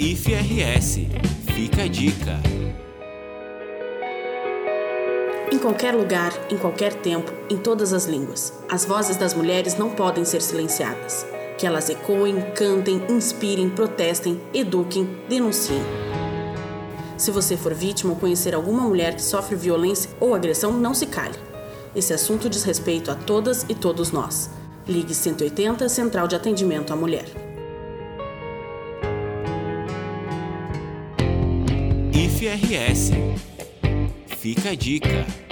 IFRS. Fica a dica. Em qualquer lugar, em qualquer tempo, em todas as línguas, as vozes das mulheres não podem ser silenciadas. Que elas ecoem, cantem, inspirem, protestem, eduquem, denunciem. Se você for vítima ou conhecer alguma mulher que sofre violência ou agressão, não se cale. Esse assunto diz respeito a todas e todos nós. Ligue 180 Central de Atendimento à Mulher. IFRS. Fica a dica.